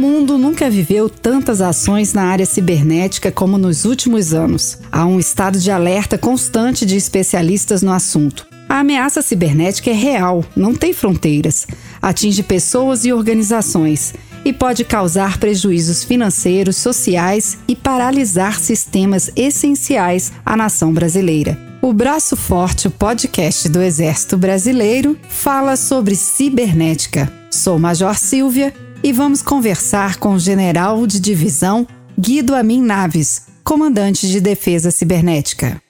mundo nunca viveu tantas ações na área cibernética como nos últimos anos. Há um estado de alerta constante de especialistas no assunto. A ameaça cibernética é real, não tem fronteiras, atinge pessoas e organizações e pode causar prejuízos financeiros, sociais e paralisar sistemas essenciais à nação brasileira. O Braço Forte, o podcast do Exército Brasileiro, fala sobre cibernética. Sou Major Silvia e vamos conversar com o general de divisão Guido Amin Naves, comandante de defesa cibernética.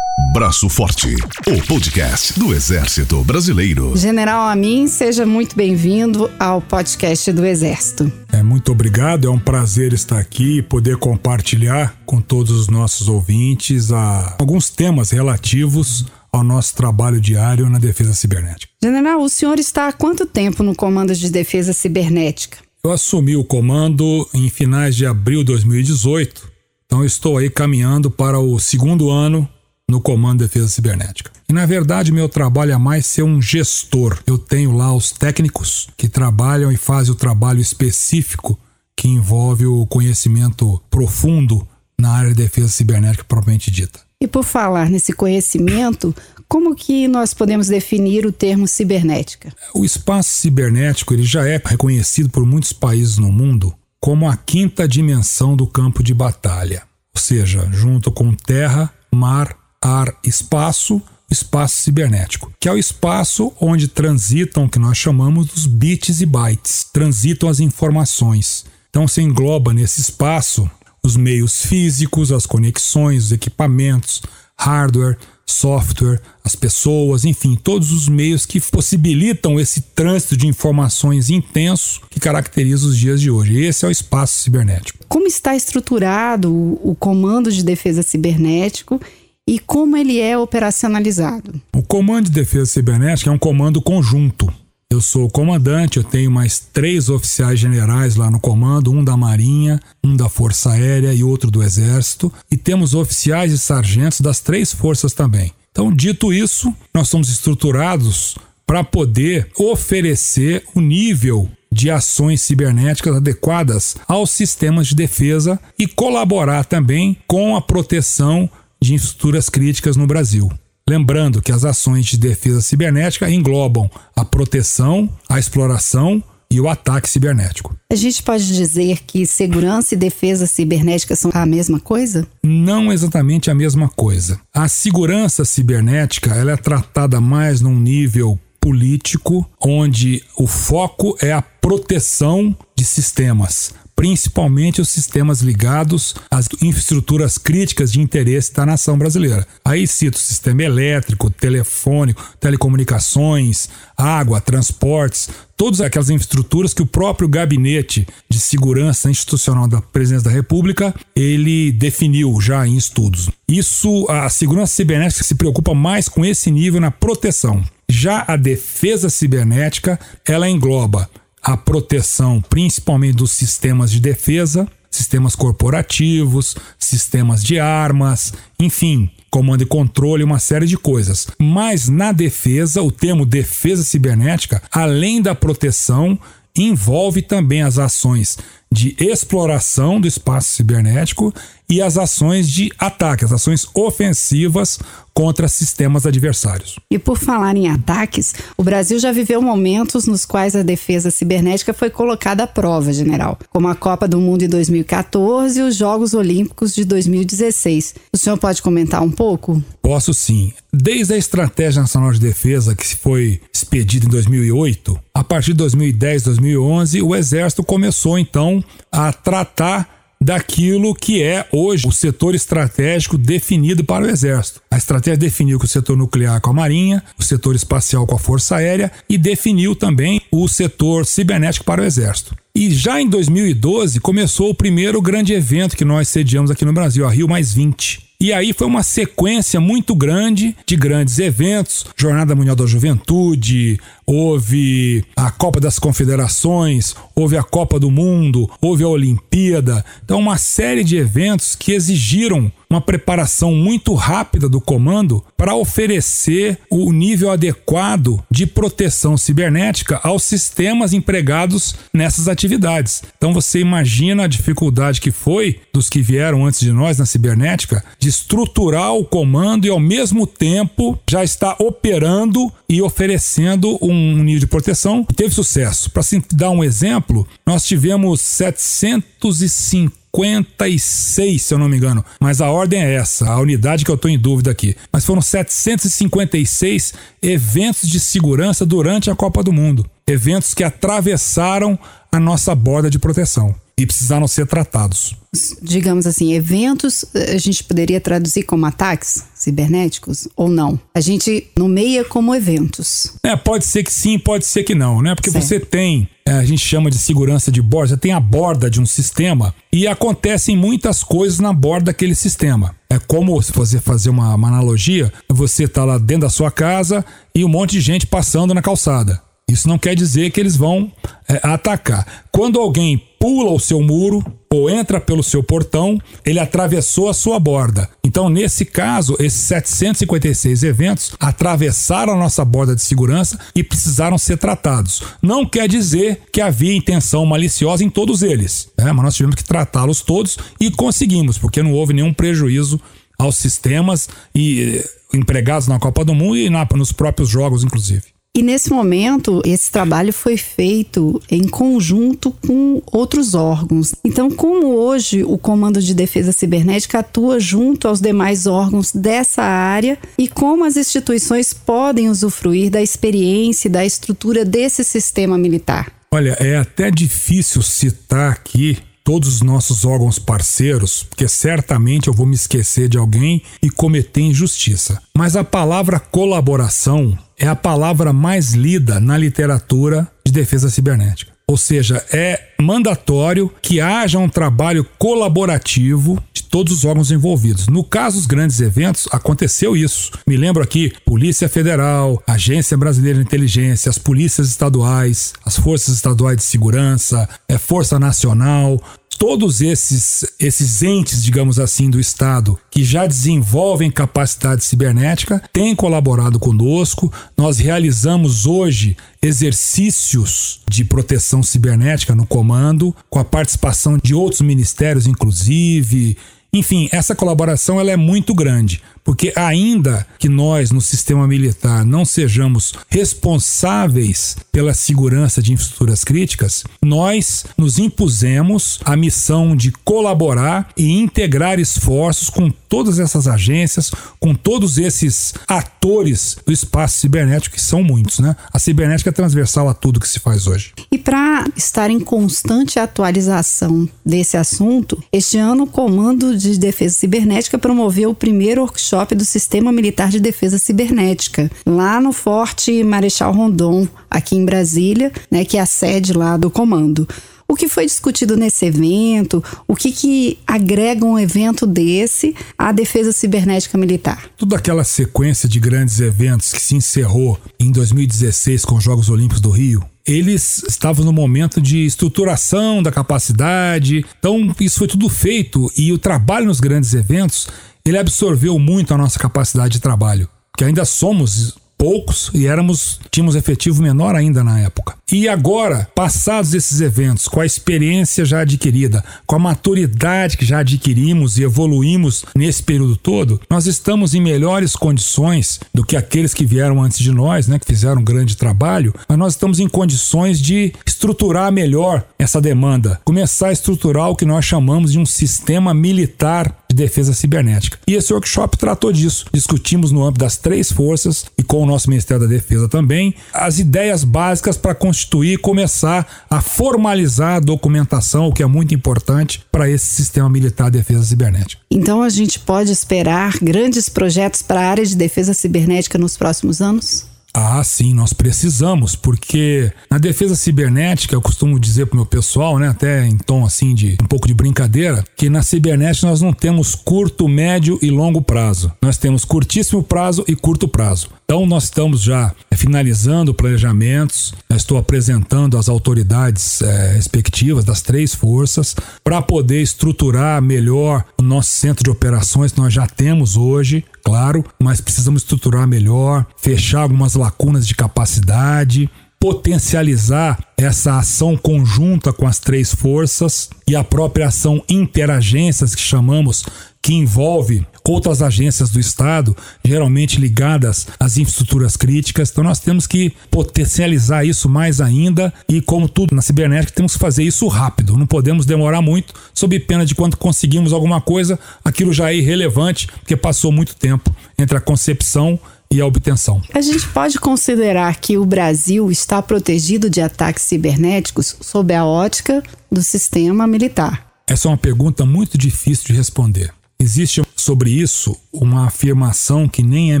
Braço Forte, o podcast do Exército Brasileiro. General Amin, seja muito bem-vindo ao podcast do Exército. É muito obrigado, é um prazer estar aqui e poder compartilhar com todos os nossos ouvintes a, alguns temas relativos ao nosso trabalho diário na defesa cibernética. General, o senhor está há quanto tempo no Comando de Defesa Cibernética? Eu assumi o comando em finais de abril de 2018, então estou aí caminhando para o segundo ano no Comando de Defesa Cibernética. E na verdade, meu trabalho é mais ser um gestor. Eu tenho lá os técnicos que trabalham e fazem o trabalho específico que envolve o conhecimento profundo na área de defesa cibernética propriamente dita. E por falar nesse conhecimento, como que nós podemos definir o termo cibernética? O espaço cibernético ele já é reconhecido por muitos países no mundo como a quinta dimensão do campo de batalha, ou seja, junto com terra, mar ar, espaço, espaço cibernético, que é o espaço onde transitam o que nós chamamos dos bits e bytes, transitam as informações. Então se engloba nesse espaço os meios físicos, as conexões, os equipamentos, hardware, software, as pessoas, enfim, todos os meios que possibilitam esse trânsito de informações intenso que caracteriza os dias de hoje. Esse é o espaço cibernético. Como está estruturado o comando de defesa cibernético e como ele é operacionalizado? O Comando de Defesa Cibernética é um comando conjunto. Eu sou o comandante, eu tenho mais três oficiais generais lá no comando, um da Marinha, um da Força Aérea e outro do Exército, e temos oficiais e sargentos das três forças também. Então, dito isso, nós somos estruturados para poder oferecer o nível de ações cibernéticas adequadas aos sistemas de defesa e colaborar também com a proteção de infraestruturas críticas no Brasil. Lembrando que as ações de defesa cibernética englobam a proteção, a exploração e o ataque cibernético. A gente pode dizer que segurança e defesa cibernética são a mesma coisa? Não exatamente a mesma coisa. A segurança cibernética ela é tratada mais num nível político, onde o foco é a proteção de sistemas principalmente os sistemas ligados às infraestruturas críticas de interesse da nação brasileira. Aí cito sistema elétrico, telefônico, telecomunicações, água, transportes, todas aquelas infraestruturas que o próprio gabinete de segurança institucional da Presidência da República ele definiu já em estudos. Isso a segurança cibernética se preocupa mais com esse nível na proteção. Já a defesa cibernética, ela engloba a proteção principalmente dos sistemas de defesa, sistemas corporativos, sistemas de armas, enfim, comando e controle, uma série de coisas. Mas na defesa, o termo defesa cibernética, além da proteção, envolve também as ações de exploração do espaço cibernético e as ações de ataque, as ações ofensivas contra sistemas adversários. E por falar em ataques, o Brasil já viveu momentos nos quais a defesa cibernética foi colocada à prova, general, como a Copa do Mundo em 2014 e os Jogos Olímpicos de 2016. O senhor pode comentar um pouco? Posso sim. Desde a Estratégia Nacional de Defesa, que foi expedida em 2008, a partir de 2010, 2011, o Exército começou então a tratar daquilo que é hoje o setor estratégico definido para o Exército. A estratégia definiu que o setor nuclear com a Marinha, o setor espacial com a Força Aérea e definiu também o setor cibernético para o Exército. E já em 2012 começou o primeiro grande evento que nós sediamos aqui no Brasil, a Rio Mais 20. E aí foi uma sequência muito grande de grandes eventos, Jornada Mundial da Juventude, houve a Copa das Confederações, houve a Copa do Mundo, houve a Olimpíada. Então uma série de eventos que exigiram uma preparação muito rápida do comando para oferecer o nível adequado de proteção cibernética aos sistemas empregados nessas atividades. Então você imagina a dificuldade que foi dos que vieram antes de nós na cibernética de estruturar o comando e ao mesmo tempo já estar operando e oferecendo um nível de proteção. Teve sucesso. Para dar um exemplo, nós tivemos 750 56, se eu não me engano. Mas a ordem é essa, a unidade que eu estou em dúvida aqui. Mas foram 756 eventos de segurança durante a Copa do Mundo. Eventos que atravessaram a nossa borda de proteção e precisaram ser tratados. Digamos assim, eventos a gente poderia traduzir como ataques cibernéticos ou não? A gente nomeia como eventos. É, pode ser que sim, pode ser que não, né? Porque certo. você tem, a gente chama de segurança de borda, você tem a borda de um sistema e acontecem muitas coisas na borda daquele sistema. É como se você fazer uma, uma analogia, você está lá dentro da sua casa e um monte de gente passando na calçada. Isso não quer dizer que eles vão é, atacar. Quando alguém pula o seu muro ou entra pelo seu portão, ele atravessou a sua borda. Então, nesse caso, esses 756 eventos atravessaram a nossa borda de segurança e precisaram ser tratados. Não quer dizer que havia intenção maliciosa em todos eles, né? mas nós tivemos que tratá-los todos e conseguimos, porque não houve nenhum prejuízo aos sistemas e eh, empregados na Copa do Mundo e na, nos próprios jogos, inclusive. E nesse momento, esse trabalho foi feito em conjunto com outros órgãos. Então, como hoje o Comando de Defesa Cibernética atua junto aos demais órgãos dessa área e como as instituições podem usufruir da experiência e da estrutura desse sistema militar? Olha, é até difícil citar aqui todos os nossos órgãos parceiros, porque certamente eu vou me esquecer de alguém e cometer injustiça. Mas a palavra colaboração é a palavra mais lida na literatura de defesa cibernética. Ou seja, é mandatório que haja um trabalho colaborativo de todos os órgãos envolvidos. No caso dos grandes eventos, aconteceu isso. Me lembro aqui: Polícia Federal, Agência Brasileira de Inteligência, as polícias estaduais, as forças estaduais de segurança, é Força Nacional, todos esses, esses entes, digamos assim, do Estado que já desenvolvem capacidade cibernética têm colaborado conosco. Nós realizamos hoje exercícios de proteção cibernética no comando, com a participação de outros ministérios, inclusive. Enfim, essa colaboração ela é muito grande. Porque ainda que nós no sistema militar não sejamos responsáveis pela segurança de infraestruturas críticas, nós nos impusemos a missão de colaborar e integrar esforços com todas essas agências, com todos esses atores do espaço cibernético, que são muitos, né? A cibernética é transversal a tudo que se faz hoje. Para estar em constante atualização desse assunto, este ano o Comando de Defesa Cibernética promoveu o primeiro workshop do Sistema Militar de Defesa Cibernética, lá no Forte Marechal Rondon, aqui em Brasília, né, que é a sede lá do comando. O que foi discutido nesse evento? O que, que agrega um evento desse à defesa cibernética militar? Toda aquela sequência de grandes eventos que se encerrou em 2016 com os Jogos Olímpicos do Rio, eles estavam no momento de estruturação da capacidade. Então, isso foi tudo feito e o trabalho nos grandes eventos ele absorveu muito a nossa capacidade de trabalho, que ainda somos poucos e éramos tínhamos efetivo menor ainda na época. E agora, passados esses eventos, com a experiência já adquirida, com a maturidade que já adquirimos e evoluímos nesse período todo, nós estamos em melhores condições do que aqueles que vieram antes de nós, né, que fizeram um grande trabalho, mas nós estamos em condições de estruturar melhor essa demanda, começar a estruturar o que nós chamamos de um sistema militar de defesa cibernética. E esse workshop tratou disso. Discutimos no âmbito das três forças e com o nosso Ministério da Defesa também as ideias básicas para constituir e começar a formalizar a documentação, o que é muito importante para esse sistema militar de defesa cibernética. Então a gente pode esperar grandes projetos para a área de defesa cibernética nos próximos anos? Ah, sim, nós precisamos, porque na defesa cibernética, eu costumo dizer pro meu pessoal, né, até em tom assim de um pouco de brincadeira, que na cibernética nós não temos curto, médio e longo prazo. Nós temos curtíssimo prazo e curto prazo. Então nós estamos já é, finalizando planejamentos, estou apresentando as autoridades é, respectivas das três forças para poder estruturar melhor o nosso centro de operações que nós já temos hoje, claro, mas precisamos estruturar melhor, fechar algumas lacunas de capacidade, potencializar essa ação conjunta com as três forças e a própria ação interagências que chamamos que envolve outras agências do Estado, geralmente ligadas às infraestruturas críticas. Então nós temos que potencializar isso mais ainda e, como tudo na cibernética, temos que fazer isso rápido. Não podemos demorar muito, sob pena de quando conseguimos alguma coisa, aquilo já é irrelevante, porque passou muito tempo entre a concepção e a obtenção. A gente pode considerar que o Brasil está protegido de ataques cibernéticos sob a ótica do sistema militar. Essa é uma pergunta muito difícil de responder. Existe sobre isso uma afirmação que nem é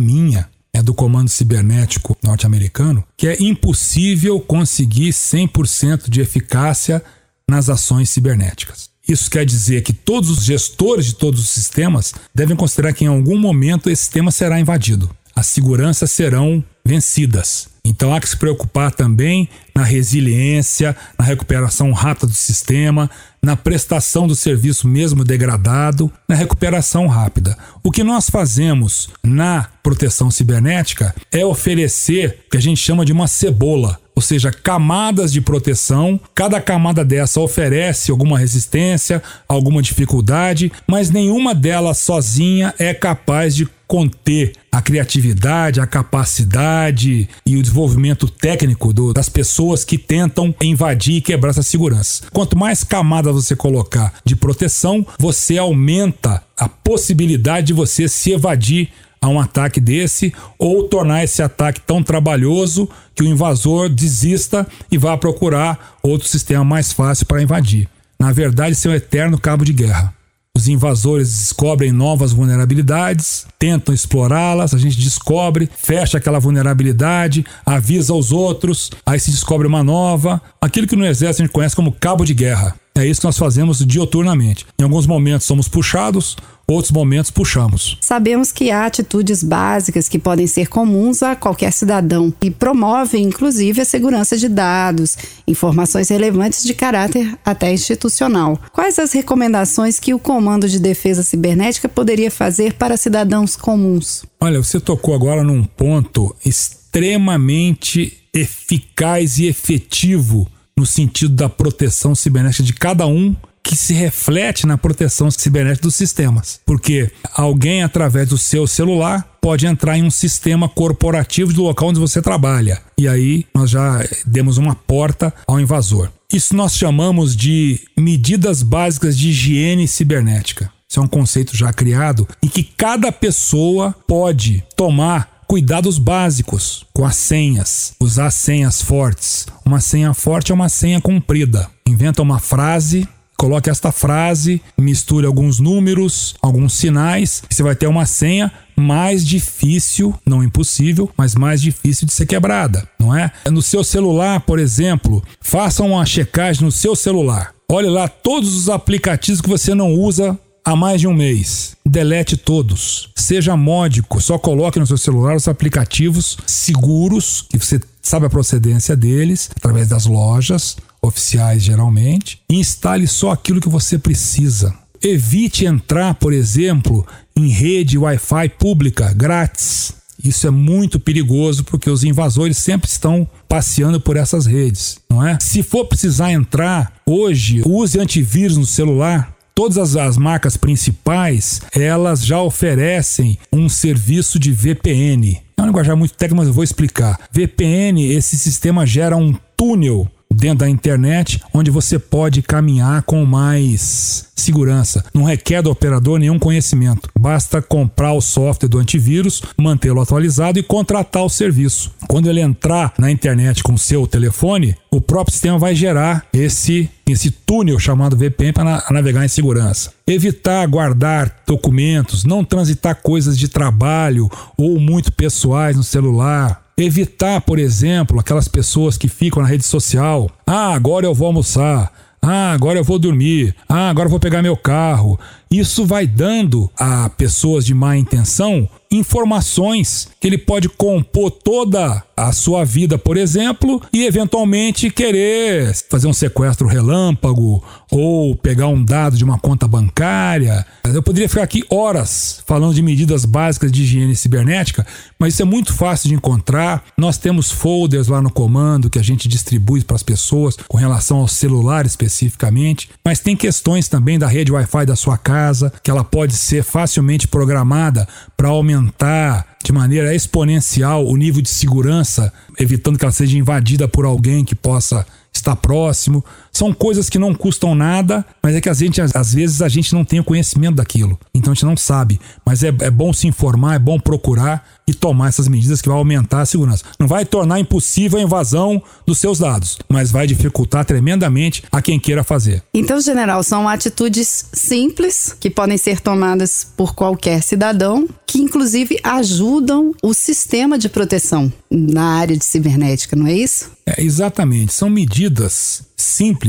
minha, é do Comando Cibernético norte-americano, que é impossível conseguir 100% de eficácia nas ações cibernéticas. Isso quer dizer que todos os gestores de todos os sistemas devem considerar que em algum momento esse sistema será invadido. As seguranças serão vencidas. Então há que se preocupar também na resiliência, na recuperação rápida do sistema, na prestação do serviço mesmo degradado, na recuperação rápida. O que nós fazemos na proteção cibernética é oferecer o que a gente chama de uma cebola, ou seja, camadas de proteção. Cada camada dessa oferece alguma resistência, alguma dificuldade, mas nenhuma delas sozinha é capaz de conter a criatividade, a capacidade e o desenvolvimento técnico do, das pessoas que tentam invadir e quebrar essa segurança. Quanto mais camadas você colocar de proteção, você aumenta a possibilidade de você se evadir a um ataque desse ou tornar esse ataque tão trabalhoso que o invasor desista e vá procurar outro sistema mais fácil para invadir. Na verdade, isso é um eterno cabo de guerra. Os invasores descobrem novas vulnerabilidades, tentam explorá-las, a gente descobre, fecha aquela vulnerabilidade, avisa os outros, aí se descobre uma nova. Aquilo que no exército a gente conhece como cabo de guerra. É isso que nós fazemos dioturnamente. Em alguns momentos somos puxados, outros momentos puxamos. Sabemos que há atitudes básicas que podem ser comuns a qualquer cidadão e promovem, inclusive, a segurança de dados, informações relevantes de caráter até institucional. Quais as recomendações que o Comando de Defesa Cibernética poderia fazer para cidadãos comuns? Olha, você tocou agora num ponto extremamente eficaz e efetivo no sentido da proteção cibernética de cada um que se reflete na proteção cibernética dos sistemas. Porque alguém, através do seu celular, pode entrar em um sistema corporativo do local onde você trabalha. E aí nós já demos uma porta ao invasor. Isso nós chamamos de medidas básicas de higiene cibernética. Isso é um conceito já criado e que cada pessoa pode tomar cuidados básicos com as senhas, usar senhas fortes. Uma senha forte é uma senha comprida. Inventa uma frase coloque esta frase, misture alguns números, alguns sinais, você vai ter uma senha mais difícil, não impossível, mas mais difícil de ser quebrada, não é? No seu celular, por exemplo, faça uma checagem no seu celular. Olhe lá todos os aplicativos que você não usa há mais de um mês. Delete todos. Seja módico, só coloque no seu celular os aplicativos seguros, que você sabe a procedência deles, através das lojas oficiais geralmente, instale só aquilo que você precisa. Evite entrar, por exemplo, em rede Wi-Fi pública grátis. Isso é muito perigoso porque os invasores sempre estão passeando por essas redes, não é? Se for precisar entrar hoje, use antivírus no celular. Todas as, as, marcas principais, elas já oferecem um serviço de VPN. É um linguajar muito técnico, mas eu vou explicar. VPN, esse sistema gera um túnel dentro da internet, onde você pode caminhar com mais segurança. Não requer do operador nenhum conhecimento. Basta comprar o software do antivírus, mantê-lo atualizado e contratar o serviço. Quando ele entrar na internet com o seu telefone, o próprio sistema vai gerar esse esse túnel chamado VPN para navegar em segurança. Evitar guardar documentos, não transitar coisas de trabalho ou muito pessoais no celular Evitar, por exemplo, aquelas pessoas que ficam na rede social. Ah, agora eu vou almoçar. Ah, agora eu vou dormir. Ah, agora eu vou pegar meu carro. Isso vai dando a pessoas de má intenção informações que ele pode compor toda a sua vida, por exemplo, e eventualmente querer fazer um sequestro relâmpago ou pegar um dado de uma conta bancária. Eu poderia ficar aqui horas falando de medidas básicas de higiene cibernética, mas isso é muito fácil de encontrar. Nós temos folders lá no comando que a gente distribui para as pessoas com relação ao celular especificamente, mas tem questões também da rede Wi-Fi da sua casa, que ela pode ser facilmente programada para aumentar de maneira exponencial o nível de segurança, evitando que ela seja invadida por alguém que possa estar próximo. São coisas que não custam nada, mas é que a gente, às vezes a gente não tem o conhecimento daquilo. Então a gente não sabe. Mas é, é bom se informar, é bom procurar e tomar essas medidas que vão aumentar a segurança. Não vai tornar impossível a invasão dos seus dados, mas vai dificultar tremendamente a quem queira fazer. Então, general, são atitudes simples que podem ser tomadas por qualquer cidadão, que inclusive ajudam o sistema de proteção na área de cibernética, não é isso? É, exatamente. São medidas simples,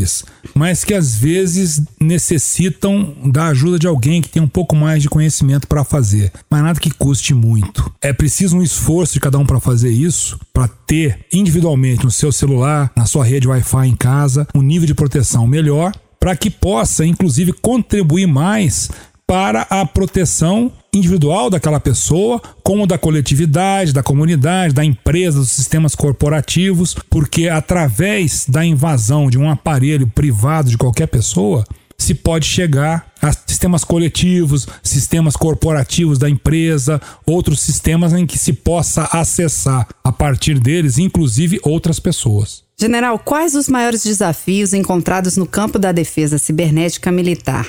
mas que às vezes necessitam da ajuda de alguém que tem um pouco mais de conhecimento para fazer, mas nada que custe muito. É preciso um esforço de cada um para fazer isso, para ter individualmente no seu celular, na sua rede Wi-Fi em casa, um nível de proteção melhor, para que possa inclusive contribuir mais para a proteção individual daquela pessoa, como da coletividade, da comunidade, da empresa, dos sistemas corporativos, porque através da invasão de um aparelho privado de qualquer pessoa, se pode chegar a sistemas coletivos, sistemas corporativos da empresa, outros sistemas em que se possa acessar a partir deles, inclusive outras pessoas. General, quais os maiores desafios encontrados no campo da defesa cibernética militar?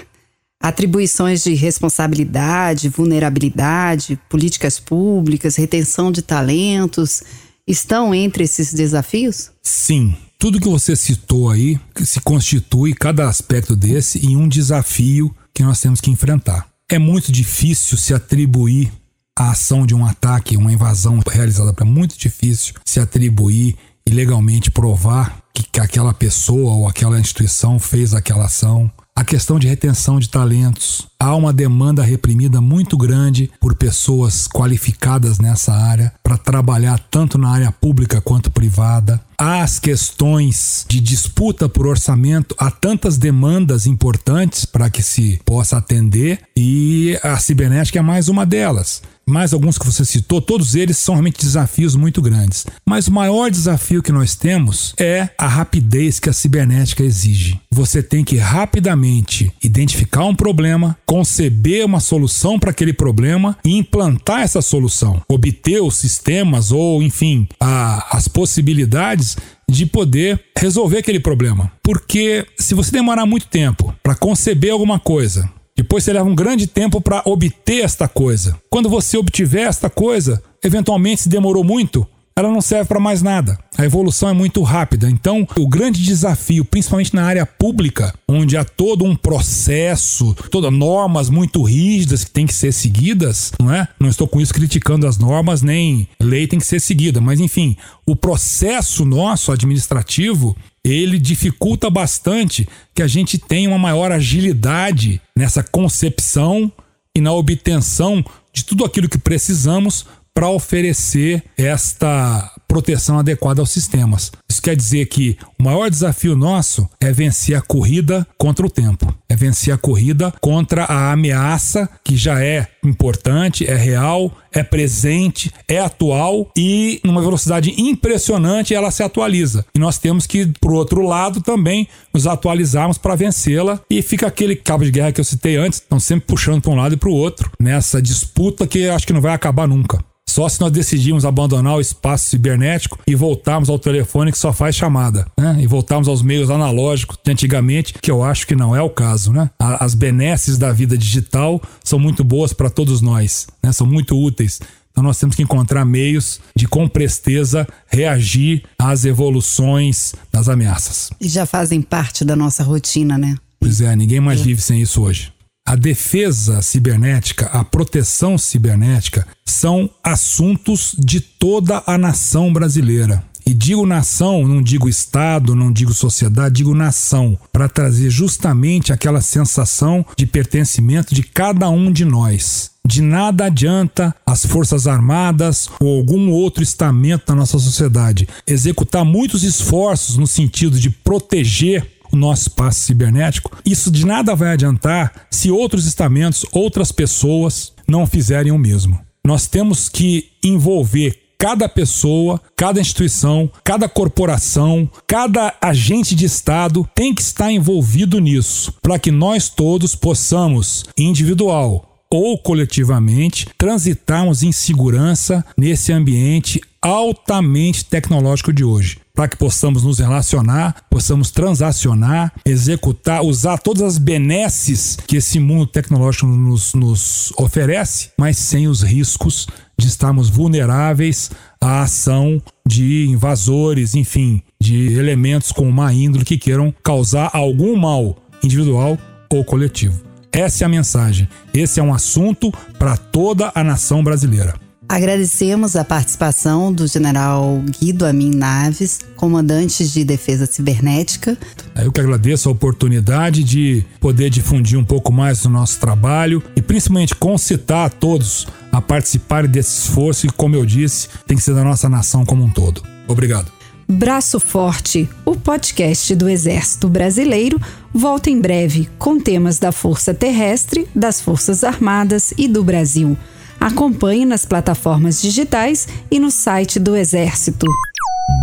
Atribuições de responsabilidade, vulnerabilidade, políticas públicas, retenção de talentos estão entre esses desafios? Sim. Tudo que você citou aí se constitui, cada aspecto desse, em um desafio que nós temos que enfrentar. É muito difícil se atribuir a ação de um ataque, uma invasão realizada, é muito difícil se atribuir e legalmente provar que aquela pessoa ou aquela instituição fez aquela ação a questão de retenção de talentos. Há uma demanda reprimida muito grande por pessoas qualificadas nessa área para trabalhar tanto na área pública quanto privada. Há as questões de disputa por orçamento, há tantas demandas importantes para que se possa atender e a cibernética é mais uma delas mais alguns que você citou, todos eles são realmente desafios muito grandes. Mas o maior desafio que nós temos é a rapidez que a cibernética exige. Você tem que rapidamente identificar um problema, conceber uma solução para aquele problema e implantar essa solução, obter os sistemas ou, enfim, a, as possibilidades de poder resolver aquele problema. Porque se você demorar muito tempo para conceber alguma coisa, depois você leva um grande tempo para obter esta coisa. Quando você obtiver esta coisa, eventualmente se demorou muito, ela não serve para mais nada. A evolução é muito rápida. Então, o grande desafio, principalmente na área pública, onde há todo um processo, todas normas muito rígidas que têm que ser seguidas, não é? Não estou com isso criticando as normas, nem lei tem que ser seguida, mas enfim, o processo nosso administrativo, ele dificulta bastante que a gente tenha uma maior agilidade nessa concepção e na obtenção de tudo aquilo que precisamos para oferecer esta proteção adequada aos sistemas. Isso quer dizer que o maior desafio nosso é vencer a corrida contra o tempo, é vencer a corrida contra a ameaça que já é importante, é real, é presente, é atual e numa velocidade impressionante ela se atualiza. E nós temos que, por outro lado, também nos atualizarmos para vencê-la e fica aquele cabo de guerra que eu citei antes, estão sempre puxando para um lado e para o outro nessa disputa que acho que não vai acabar nunca. Só se nós decidirmos abandonar o espaço cibernético e voltarmos ao telefone que só faz chamada, né? E voltarmos aos meios analógicos de antigamente, que eu acho que não é o caso, né? As benesses da vida digital são muito boas para todos nós, né? São muito úteis. Então nós temos que encontrar meios de com presteza reagir às evoluções das ameaças. E já fazem parte da nossa rotina, né? Pois é, ninguém mais é. vive sem isso hoje. A defesa cibernética, a proteção cibernética são assuntos de toda a nação brasileira. E digo nação, não digo Estado, não digo sociedade, digo nação, para trazer justamente aquela sensação de pertencimento de cada um de nós. De nada adianta as Forças Armadas ou algum outro estamento da nossa sociedade executar muitos esforços no sentido de proteger o nosso espaço cibernético. Isso de nada vai adiantar se outros estamentos, outras pessoas não fizerem o mesmo. Nós temos que envolver cada pessoa, cada instituição, cada corporação, cada agente de Estado tem que estar envolvido nisso, para que nós todos possamos, individual ou coletivamente, transitarmos em segurança nesse ambiente altamente tecnológico de hoje para que possamos nos relacionar, possamos transacionar, executar, usar todas as benesses que esse mundo tecnológico nos, nos oferece, mas sem os riscos de estarmos vulneráveis à ação de invasores, enfim, de elementos com má índole que queiram causar algum mal individual ou coletivo. Essa é a mensagem. Esse é um assunto para toda a nação brasileira. Agradecemos a participação do general Guido Amin Naves, comandante de defesa cibernética. Eu que agradeço a oportunidade de poder difundir um pouco mais do nosso trabalho e principalmente concitar a todos a participarem desse esforço que, como eu disse, tem que ser da nossa nação como um todo. Obrigado. Braço Forte, o podcast do Exército Brasileiro, volta em breve com temas da Força Terrestre, das Forças Armadas e do Brasil. Acompanhe nas plataformas digitais e no site do Exército.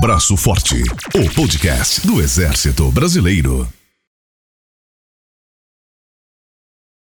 Braço Forte, o podcast do Exército Brasileiro.